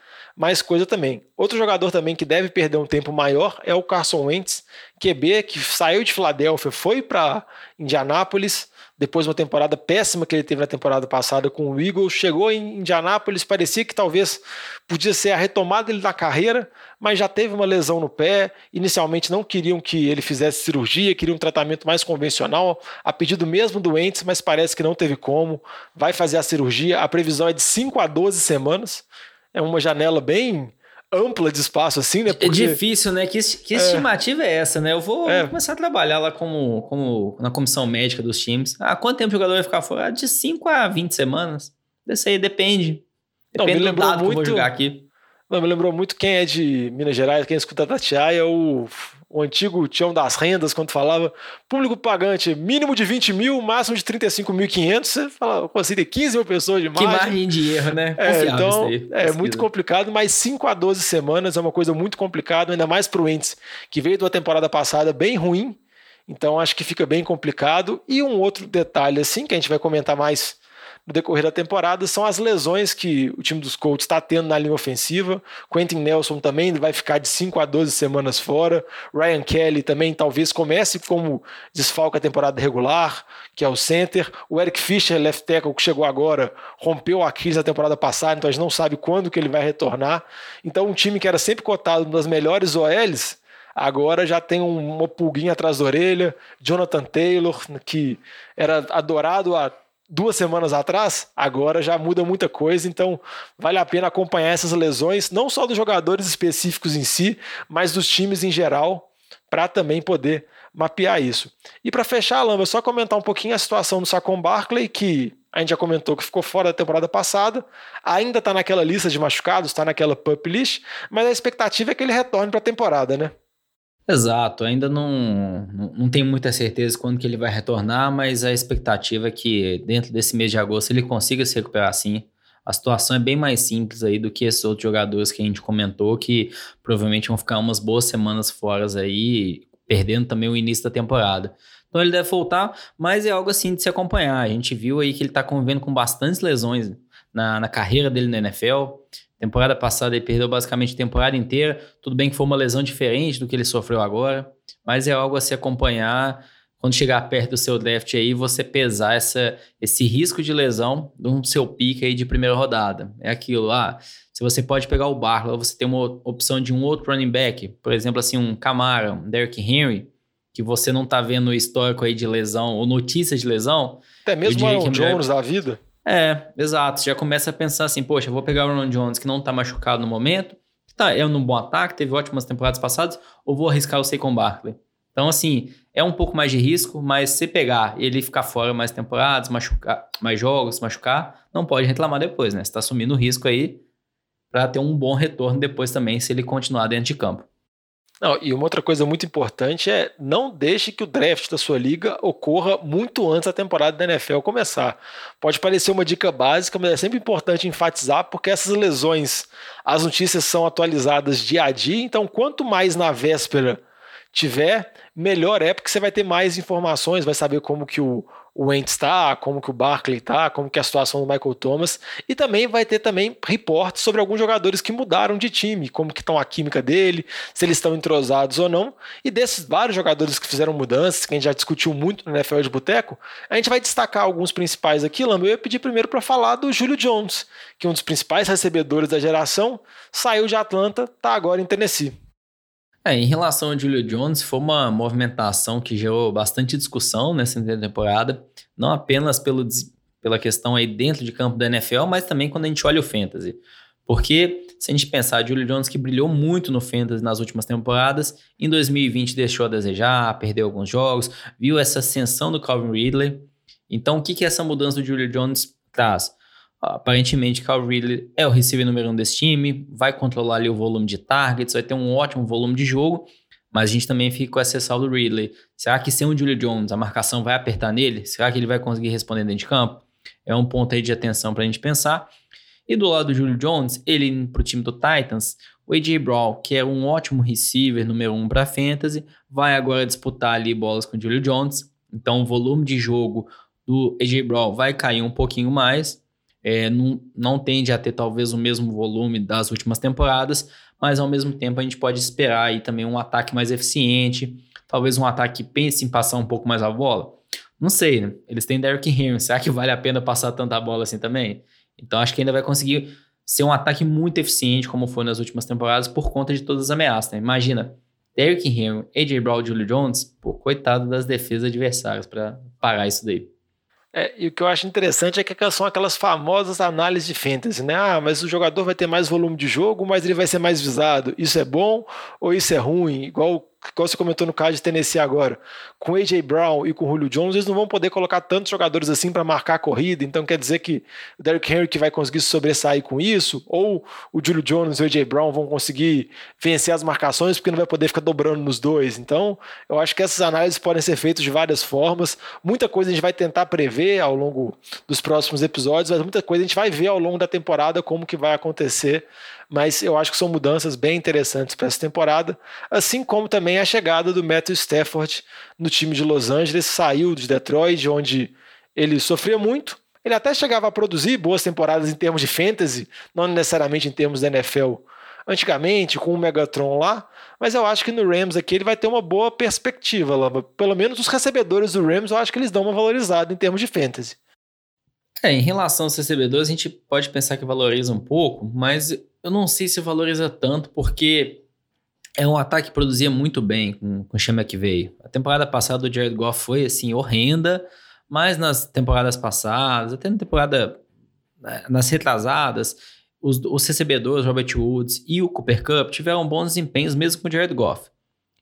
mais coisa também. Outro jogador também que deve perder um tempo maior é o Carson Wentz, QB, que saiu de Filadélfia, foi para Indianápolis, depois de uma temporada péssima que ele teve na temporada passada com o Eagles, chegou em Indianápolis, parecia que talvez podia ser a retomada dele na carreira, mas já teve uma lesão no pé. Inicialmente não queriam que ele fizesse cirurgia, queriam um tratamento mais convencional, a pedido mesmo do Wentz, mas parece que não teve como. Vai fazer a cirurgia, a previsão é de 5 a 12 semanas é uma janela bem ampla de espaço, assim, né? É Porque... É difícil, né? Que, que estimativa é. é essa, né? Eu vou é. começar a trabalhar lá como, como na comissão médica dos times. Ah, quanto tempo o jogador vai ficar fora? De 5 a 20 semanas. Isso aí depende. Depende Não, me do dado muito... que eu vou jogar aqui. Não, me lembrou muito quem é de Minas Gerais, quem escuta Tatiaia, é o o antigo Tião das Rendas, quando falava público pagante mínimo de 20 mil, máximo de 35.500, você fala, assim, tem 15 mil pessoas de margem. Que margem de erro, né? É, então, é muito complicado, mas 5 a 12 semanas é uma coisa muito complicada, ainda mais para o Entes, que veio de uma temporada passada bem ruim, então acho que fica bem complicado. E um outro detalhe, assim, que a gente vai comentar mais no decorrer da temporada são as lesões que o time dos Colts está tendo na linha ofensiva. Quentin Nelson também vai ficar de 5 a 12 semanas fora. Ryan Kelly também talvez comece como desfalque a temporada regular, que é o center. O Eric Fischer, left tackle, que chegou agora, rompeu o Aquiles na temporada passada, então a gente não sabe quando que ele vai retornar. Então um time que era sempre cotado nas melhores OLs, agora já tem uma pulguinha atrás da orelha. Jonathan Taylor, que era adorado há duas semanas atrás, agora já muda muita coisa, então vale a pena acompanhar essas lesões, não só dos jogadores específicos em si, mas dos times em geral, para também poder mapear isso. E para fechar, Lamba, só comentar um pouquinho a situação do Sacon Barkley, que a gente já comentou que ficou fora da temporada passada, ainda está naquela lista de machucados, está naquela pup list, mas a expectativa é que ele retorne para a temporada, né? Exato, ainda não, não tenho muita certeza quando que ele vai retornar, mas a expectativa é que dentro desse mês de agosto ele consiga se recuperar sim. A situação é bem mais simples aí do que esses outros jogadores que a gente comentou, que provavelmente vão ficar umas boas semanas fora aí, perdendo também o início da temporada. Então ele deve voltar, mas é algo assim de se acompanhar. A gente viu aí que ele está convivendo com bastantes lesões na, na carreira dele na NFL. Temporada passada ele perdeu basicamente a temporada inteira. Tudo bem que foi uma lesão diferente do que ele sofreu agora, mas é algo a se acompanhar. Quando chegar perto do seu draft aí, você pesar essa, esse risco de lesão do seu pique aí de primeira rodada. É aquilo, ah, se você pode pegar o Barkley, você tem uma opção de um outro running back, por exemplo, assim, um Camara, um Derrick Henry, que você não tá vendo o histórico aí de lesão ou notícias de lesão. Até mesmo o Aaron Jones da vida. É, exato. Você já começa a pensar assim, poxa, eu vou pegar o Aaron Jones que não tá machucado no momento, tá, é um bom ataque, teve ótimas temporadas passadas, ou vou arriscar o Saquon Barkley? Então, assim, é um pouco mais de risco, mas se pegar ele ficar fora mais temporadas, machucar, mais jogos, machucar, não pode reclamar depois, né? Você tá assumindo o risco aí para ter um bom retorno depois também, se ele continuar dentro de campo. Não, e uma outra coisa muito importante é não deixe que o draft da sua liga ocorra muito antes da temporada da NFL começar. Pode parecer uma dica básica, mas é sempre importante enfatizar porque essas lesões, as notícias são atualizadas dia a dia, então quanto mais na véspera tiver, melhor é porque você vai ter mais informações, vai saber como que o, o Wentz está, como que o Barkley está, como que é a situação do Michael Thomas, e também vai ter também reportes sobre alguns jogadores que mudaram de time, como que estão a química dele, se eles estão entrosados ou não, e desses vários jogadores que fizeram mudanças, que a gente já discutiu muito no NFL de Boteco, a gente vai destacar alguns principais aqui, Lambo, eu ia pedir primeiro para falar do Julio Jones, que é um dos principais recebedores da geração, saiu de Atlanta, está agora em Tennessee. É, em relação ao Julio Jones, foi uma movimentação que gerou bastante discussão nessa temporada, não apenas pelo, pela questão aí dentro de campo da NFL, mas também quando a gente olha o Fantasy. Porque, se a gente pensar, Julio Jones que brilhou muito no Fantasy nas últimas temporadas, em 2020 deixou a desejar, perdeu alguns jogos, viu essa ascensão do Calvin Ridley. Então, o que, que essa mudança do Julio Jones traz? Aparentemente, Cal Ridley é o receiver número um desse time, vai controlar ali o volume de targets, vai ter um ótimo volume de jogo, mas a gente também fica com essa ressalva do Ridley. Será que sem o Julio Jones a marcação vai apertar nele? Será que ele vai conseguir responder dentro de campo? É um ponto aí de atenção para a gente pensar. E do lado do Julio Jones, ele para o time do Titans, o AJ Brown, que é um ótimo receiver número um para fantasy, vai agora disputar ali bolas com o Julio Jones. Então o volume de jogo do AJ Brown vai cair um pouquinho mais é, não, não tende a ter talvez o mesmo volume das últimas temporadas, mas ao mesmo tempo a gente pode esperar aí também um ataque mais eficiente, talvez um ataque que pense em passar um pouco mais a bola. Não sei, né? Eles têm Derrick Henry, será que vale a pena passar tanta bola assim também? Então acho que ainda vai conseguir ser um ataque muito eficiente, como foi nas últimas temporadas, por conta de todas as ameaças. Né? Imagina, Derrick Henry, AJ Brown Julio Jones, pô, coitado das defesas adversárias para parar isso daí. É, e o que eu acho interessante é que são aquelas famosas análises de fantasy, né? Ah, mas o jogador vai ter mais volume de jogo, mas ele vai ser mais visado. Isso é bom ou isso é ruim? Igual igual você comentou no caso de Tennessee agora, com AJ Brown e com Julio Jones, eles não vão poder colocar tantos jogadores assim para marcar a corrida, então quer dizer que o Derrick Henry que vai conseguir se sobressair com isso, ou o Julio Jones e o AJ Brown vão conseguir vencer as marcações porque não vai poder ficar dobrando nos dois. Então, eu acho que essas análises podem ser feitas de várias formas. Muita coisa a gente vai tentar prever ao longo dos próximos episódios, mas muita coisa a gente vai ver ao longo da temporada como que vai acontecer mas eu acho que são mudanças bem interessantes para essa temporada, assim como também a chegada do Matthew Stafford no time de Los Angeles, saiu de Detroit, onde ele sofria muito. Ele até chegava a produzir boas temporadas em termos de fantasy, não necessariamente em termos da NFL antigamente, com o Megatron lá, mas eu acho que no Rams aqui ele vai ter uma boa perspectiva. Lá. Pelo menos os recebedores do Rams eu acho que eles dão uma valorizada em termos de fantasy. É, em relação aos recebedores, a gente pode pensar que valoriza um pouco, mas eu não sei se valoriza tanto, porque é um ataque que produzia muito bem com, com o Chama que veio. A temporada passada do Jared Goff foi, assim, horrenda, mas nas temporadas passadas, até na temporada, né, nas retrasadas, os, os recebedores, Robert Woods e o Cooper Cup, tiveram bons desempenhos mesmo com o Jared Goff.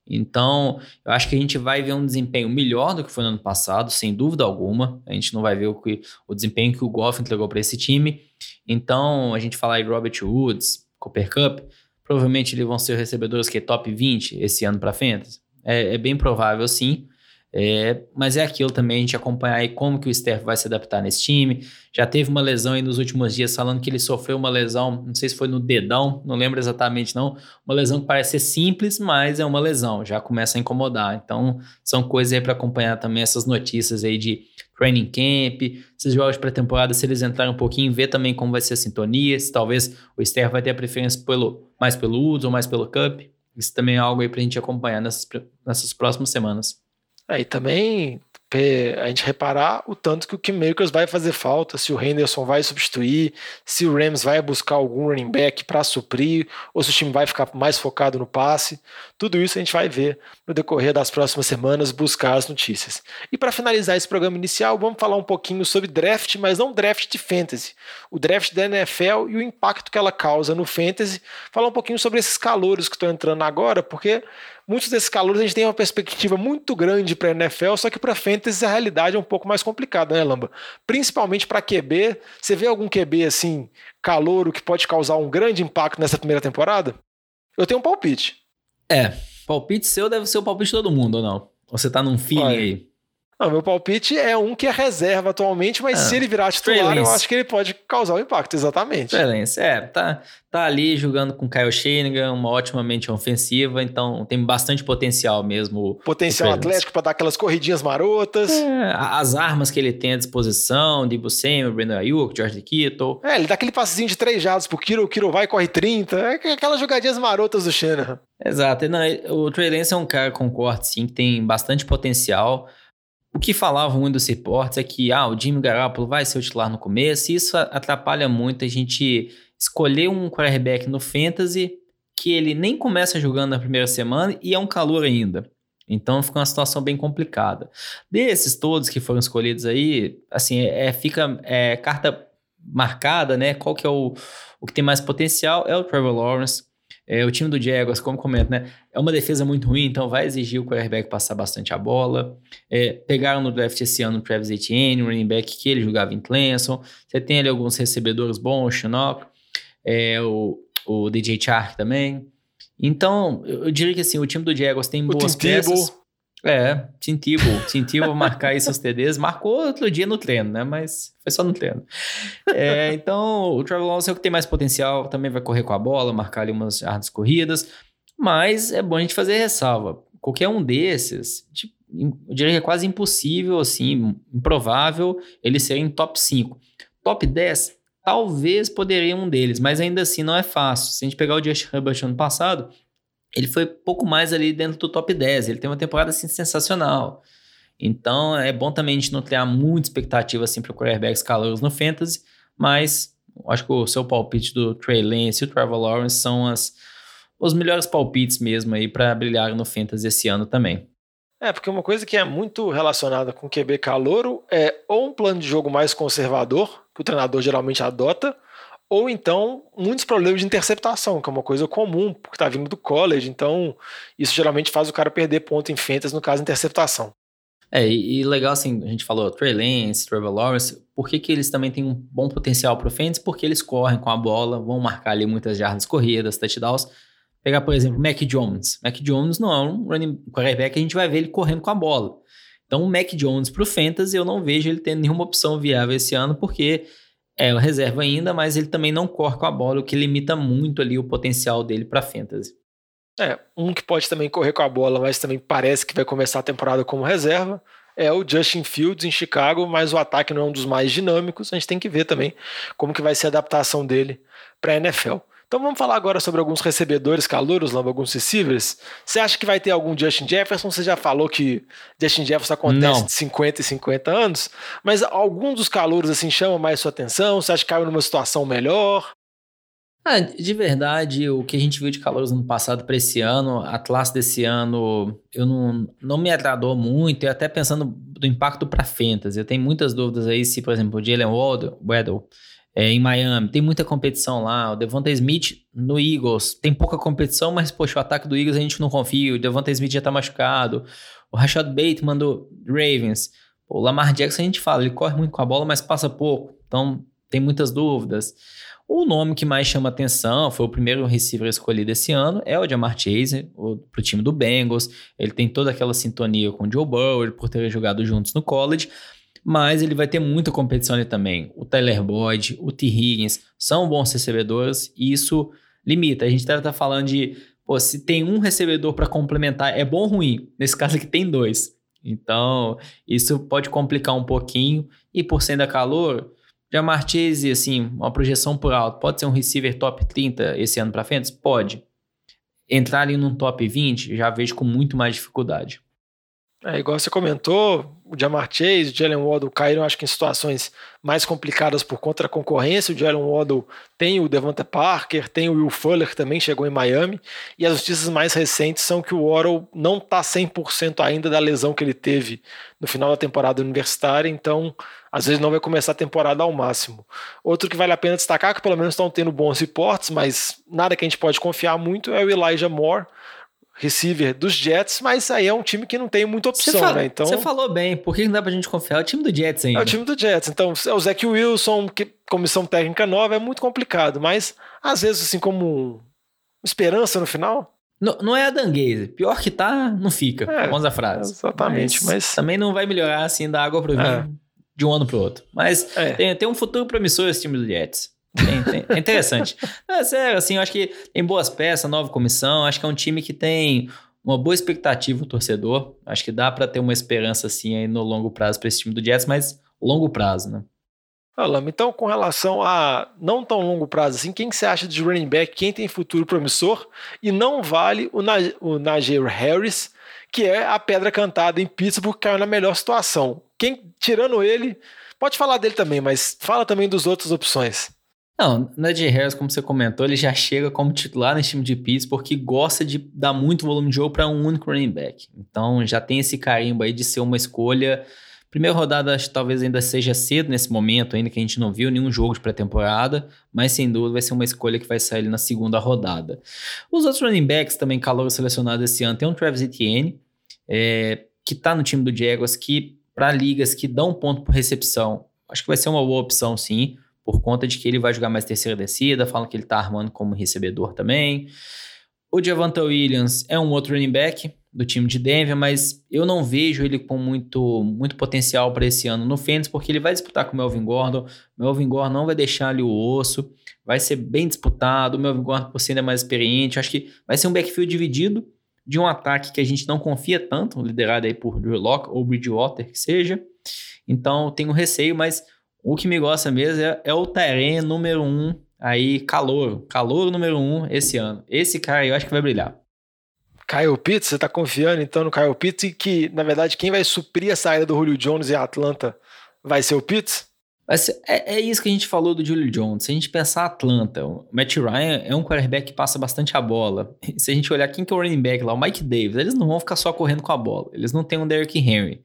Então, eu acho que a gente vai ver um desempenho melhor do que foi no ano passado, sem dúvida alguma. A gente não vai ver o, que, o desempenho que o Goff entregou para esse time. Então, a gente falar de Robert Woods, Cooper Cup, provavelmente eles vão ser recebedores que é top 20 esse ano para Fantasy. É, é, bem provável, sim. É, mas é aquilo também, a gente acompanhar aí como que o Steph vai se adaptar nesse time. Já teve uma lesão aí nos últimos dias, falando que ele sofreu uma lesão, não sei se foi no dedão, não lembro exatamente não. Uma lesão que parece ser simples, mas é uma lesão, já começa a incomodar. Então, são coisas aí para acompanhar também essas notícias aí de training camp, esses jogos pré-temporada, se eles entrarem um pouquinho, ver também como vai ser a sintonia, se talvez o Steph vai ter a preferência pelo, mais pelo Woods ou mais pelo Cup. Isso também é algo aí pra gente acompanhar nessas, nessas próximas semanas. É, e também a gente reparar o tanto que o Kim Makers vai fazer falta, se o Henderson vai substituir, se o Rams vai buscar algum running back para suprir, ou se o time vai ficar mais focado no passe. Tudo isso a gente vai ver no decorrer das próximas semanas, buscar as notícias. E para finalizar esse programa inicial, vamos falar um pouquinho sobre draft, mas não draft de fantasy. O draft da NFL e o impacto que ela causa no fantasy. Falar um pouquinho sobre esses calouros que estão entrando agora, porque muitos desses calouros a gente tem uma perspectiva muito grande para NFL, só que para fantasy a realidade é um pouco mais complicada, né, Lamba? Principalmente para QB. Você vê algum QB assim, calouro, que pode causar um grande impacto nessa primeira temporada? Eu tenho um palpite. É, palpite seu deve ser o palpite de todo mundo, ou não? Ou você tá num feeling aí? Não, meu palpite é um que é reserva atualmente, mas ah, se ele virar titular, eu acho que ele pode causar um impacto, exatamente. Excelência, é, tá, tá ali jogando com Kyle Shanahan, uma ótima mente ofensiva, então tem bastante potencial mesmo. Potencial atlético para dar aquelas corridinhas marotas. É, as armas que ele tem à disposição, Dibu Samuel, Brandon Ayuk, George Kittle. É, ele dá aquele passezinho de três jados pro Kiro, o Kiro vai e corre 30, é aquelas jogadinhas marotas do Shanahan. Exato, não, o Trey Lance é um cara, concordo sim, que tem bastante potencial, o que falavam dos reportes é que ah, o Jimmy Garoppolo vai ser o titular no começo, e isso atrapalha muito a gente escolher um quarterback no fantasy que ele nem começa jogando na primeira semana e é um calor ainda. Então fica uma situação bem complicada. Desses todos que foram escolhidos aí, assim, é, é fica é, carta marcada, né? Qual que é o, o que tem mais potencial? É o Trevor Lawrence. É, o time do Jaguars, como comento, né? É uma defesa muito ruim, então vai exigir o quarterback passar bastante a bola. É, pegaram no draft esse ano o Travis Etienne, o running back que ele jogava em Clemson. Você tem ali alguns recebedores bons, o Chinook, é, o, o DJ Chark também. Então, eu diria que assim, o time do Jaguars tem o boas peças. É, Tintibo. Tintibo [LAUGHS] marcar aí seus TDs. Marcou outro dia no treino, né? Mas foi só no treino. É, então, o Trevor Lawrence é o que tem mais potencial. Também vai correr com a bola, marcar ali umas jardas corridas. Mas é bom a gente fazer ressalva. Qualquer um desses, tipo, eu diria que é quase impossível, assim, improvável ele ser em top 5. Top 10, talvez poderia um deles, mas ainda assim não é fácil. Se a gente pegar o Justin Herbert ano passado, ele foi pouco mais ali dentro do top 10. Ele tem uma temporada assim sensacional. Então é bom também a gente não criar muita expectativa assim para quarterbacks calouros no fantasy, mas acho que o seu palpite do Trey Lance e o Trevor Lawrence são as, os melhores palpites mesmo aí para brilhar no fantasy esse ano também. É, porque uma coisa que é muito relacionada com QB calouro é ou um plano de jogo mais conservador, que o treinador geralmente adota, ou então muitos problemas de interceptação, que é uma coisa comum, porque está vindo do college, então isso geralmente faz o cara perder ponto em fentas no caso interceptação. É, e, e, legal assim, a gente falou Trey Lance, Trevor Lawrence, por que, que eles também têm um bom potencial para o Fentes? Porque eles correm com a bola, vão marcar ali muitas jardas corridas, touchdowns. Pegar, por exemplo, Mac Jones. Mac Jones não é um running quarterback, a gente vai ver ele correndo com a bola. Então, o Mac Jones para o Fantasy, eu não vejo ele tendo nenhuma opção viável esse ano, porque é reserva ainda, mas ele também não corre com a bola, o que limita muito ali o potencial dele para fantasy. É, um que pode também correr com a bola, mas também parece que vai começar a temporada como reserva, é o Justin Fields em Chicago, mas o ataque não é um dos mais dinâmicos. A gente tem que ver também como que vai ser a adaptação dele para a NFL. Então vamos falar agora sobre alguns recebedores calouros, alguns receivers. Você acha que vai ter algum Justin Jefferson? Você já falou que Justin Jefferson acontece Não. de 50 e 50 anos, mas algum dos calouros assim chama mais sua atenção? Você acha que caiu numa situação melhor? Ah, de verdade, o que a gente viu de calouros no passado para esse ano, a classe desse ano, eu não, não me agradou muito, e até pensando do impacto para fantasy. Eu tenho muitas dúvidas aí se, por exemplo, o Jalen Waddle, é, em Miami. Tem muita competição lá. O Devonta Smith no Eagles tem pouca competição, mas, poxa, o ataque do Eagles a gente não confia. O Devonta Smith já tá machucado. O Rashad Bateman do Ravens. O Lamar Jackson a gente fala, ele corre muito com a bola, mas passa pouco. Então, tem muitas dúvidas. O nome que mais chama atenção, foi o primeiro receiver escolhido esse ano, é o Jamar Chase, para o time do Bengals. Ele tem toda aquela sintonia com o Joe Burrow, por ter jogado juntos no college mas ele vai ter muita competição ali também. O Tyler Boyd, o T. Higgins são bons recebedores e isso limita. A gente deve estar falando de, pô, se tem um recebedor para complementar, é bom ou ruim? Nesse caso aqui tem dois. Então, isso pode complicar um pouquinho. E por ser ainda calor, Jamar Chase, assim, uma projeção por alto, pode ser um receiver top 30 esse ano para frente? Pode. Entrar ali num top 20, já vejo com muito mais dificuldade. É, igual você comentou, o Jamar Chase, o Jalen Waddle caíram, acho que em situações mais complicadas por conta da concorrência. O Jalen Waddle tem o Devonta Parker, tem o Will Fuller, também chegou em Miami. E as notícias mais recentes são que o Waddle não está 100% ainda da lesão que ele teve no final da temporada universitária, então às vezes não vai começar a temporada ao máximo. Outro que vale a pena destacar, que pelo menos estão tendo bons reportes, mas nada que a gente pode confiar muito, é o Elijah Moore receiver dos Jets, mas aí é um time que não tem muita opção, fala, né? Então você falou bem, por que não dá pra gente confiar? É o time do Jets ainda. É o time do Jets. Então, é o Zach Wilson, que comissão técnica nova, é muito complicado, mas às vezes assim como esperança no final. Não, não é a danguese. Pior que tá, não fica. É, Famosa frase. Exatamente, mas, mas, também não vai melhorar assim da água pro vinho é. de um ano pro outro. Mas é. tem, tem um futuro promissor esse time do Jets. Tem. É interessante. é sério, assim, eu acho que tem boas peças, nova comissão. Acho que é um time que tem uma boa expectativa o torcedor. Acho que dá para ter uma esperança assim aí no longo prazo para esse time do Jets, mas longo prazo, né? Alama, então com relação a não tão longo prazo assim, quem que você acha de running back, quem tem futuro promissor e não vale o, Naj o Najee Harris, que é a pedra cantada em Pittsburgh, que caiu na melhor situação. Quem, tirando ele, pode falar dele também, mas fala também dos outras opções. Não, Najee Harris, como você comentou, ele já chega como titular nesse time de Pitts porque gosta de dar muito volume de jogo para um único running back. Então já tem esse carimbo aí de ser uma escolha. Primeira rodada acho que talvez ainda seja cedo nesse momento, ainda que a gente não viu nenhum jogo de pré-temporada, mas sem dúvida vai ser uma escolha que vai sair na segunda rodada. Os outros running backs também calor selecionado esse ano tem um Travis Etienne, é, que está no time do Jaguars, que para ligas que dão ponto por recepção, acho que vai ser uma boa opção sim por conta de que ele vai jogar mais terceira descida, falam que ele tá armando como recebedor também. O Javante Williams é um outro running back do time de Denver, mas eu não vejo ele com muito, muito potencial para esse ano no Fantasy, porque ele vai disputar com o Melvin Gordon. O Melvin Gordon não vai deixar ali o osso, vai ser bem disputado. O Melvin Gordon, por ser ainda mais experiente, acho que vai ser um backfield dividido de um ataque que a gente não confia tanto, liderado aí por Drew Locke ou Bridgewater, que seja. Então, tenho receio, mas o que me gosta mesmo é, é o Teren número um, aí, calor. Calor número um esse ano. Esse cara eu acho que vai brilhar. Kyle Pitts, você tá confiando então no Kyle Pitts e que, na verdade, quem vai suprir a saída do Julio Jones em Atlanta vai ser o Pitts? Ser, é, é, isso que a gente falou do Julio Jones. Se a gente pensar Atlanta, o Matt Ryan é um quarterback que passa bastante a bola. [LAUGHS] Se a gente olhar quem que é o running back lá, o Mike Davis, eles não vão ficar só correndo com a bola. Eles não têm um Derrick Henry.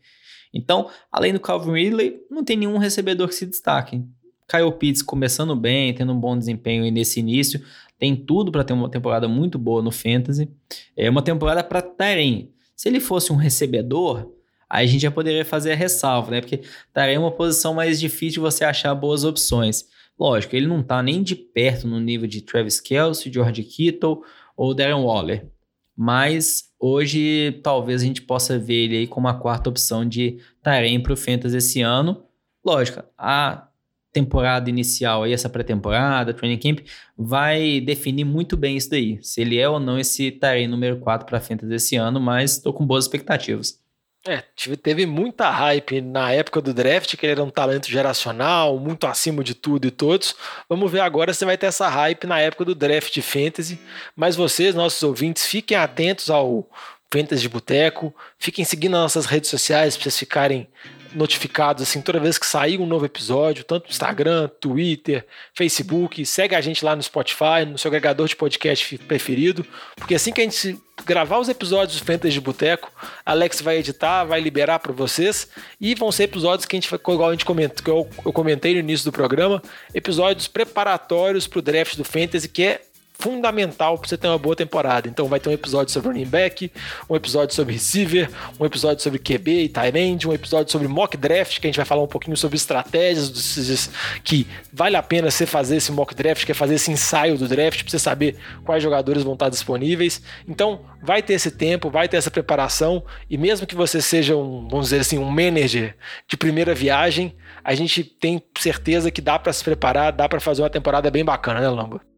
Então, além do Calvin Ridley, não tem nenhum recebedor que se destaque. Kyle Pitts começando bem, tendo um bom desempenho nesse início, tem tudo para ter uma temporada muito boa no Fantasy. É uma temporada para Tyrene. Se ele fosse um recebedor, aí a gente já poderia fazer a ressalva, né? Porque Tyrene é uma posição mais difícil de você achar boas opções. Lógico, ele não está nem de perto no nível de Travis Kelce, George Kittle ou Darren Waller. Mas hoje talvez a gente possa ver ele aí como a quarta opção de Tarém para o Fantasy esse ano. Lógico, a temporada inicial aí, essa pré-temporada, training camp, vai definir muito bem isso daí. Se ele é ou não esse Tarém número 4 para Fantasy esse ano, mas estou com boas expectativas. É, teve muita hype na época do draft, que ele era um talento geracional, muito acima de tudo e todos. Vamos ver agora se vai ter essa hype na época do draft de fantasy. Mas vocês, nossos ouvintes, fiquem atentos ao Fantasy de Boteco, fiquem seguindo nossas redes sociais para vocês ficarem notificados assim toda vez que sair um novo episódio, tanto no Instagram, Twitter, Facebook. Segue a gente lá no Spotify, no seu agregador de podcast preferido, porque assim que a gente gravar os episódios do Fantasy de Boteco, Alex vai editar, vai liberar para vocês e vão ser episódios que a gente igual a gente comenta, que eu, eu comentei no início do programa, episódios preparatórios para o draft do Fantasy, que é fundamental para você ter uma boa temporada. Então vai ter um episódio sobre running back, um episódio sobre receiver, um episódio sobre QB e tight end, um episódio sobre mock draft, que a gente vai falar um pouquinho sobre estratégias que vale a pena você fazer esse mock draft, que é fazer esse ensaio do draft para você saber quais jogadores vão estar disponíveis. Então vai ter esse tempo, vai ter essa preparação e mesmo que você seja um, vamos dizer assim, um manager de primeira viagem, a gente tem certeza que dá para se preparar, dá para fazer uma temporada bem bacana, né, Lamba?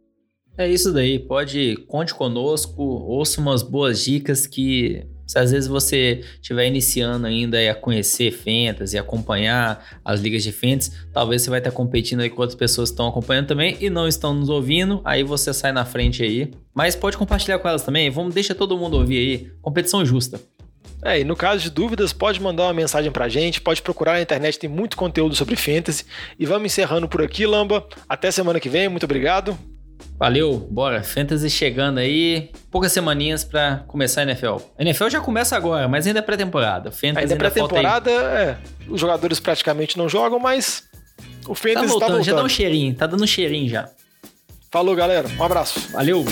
É isso daí, pode conte conosco, ouça umas boas dicas que se às vezes você estiver iniciando ainda a conhecer Fantasy, acompanhar as ligas de Fantasy, talvez você vai estar competindo aí com outras pessoas que estão acompanhando também e não estão nos ouvindo, aí você sai na frente aí. Mas pode compartilhar com elas também, vamos deixa todo mundo ouvir aí, competição justa. É, e no caso de dúvidas, pode mandar uma mensagem pra gente, pode procurar na internet, tem muito conteúdo sobre fantasy. E vamos encerrando por aqui, Lamba. Até semana que vem, muito obrigado. Valeu, bora. Fantasy chegando aí. Poucas semaninhas para começar a NFL. A NFL já começa agora, mas ainda é pré-temporada. Fantasy ainda é pré-temporada, é. Os jogadores praticamente não jogam, mas o Fantasy tá voltando, tá voltando. Já dá um cheirinho, tá dando um cheirinho já. Falou, galera. Um abraço. Valeu.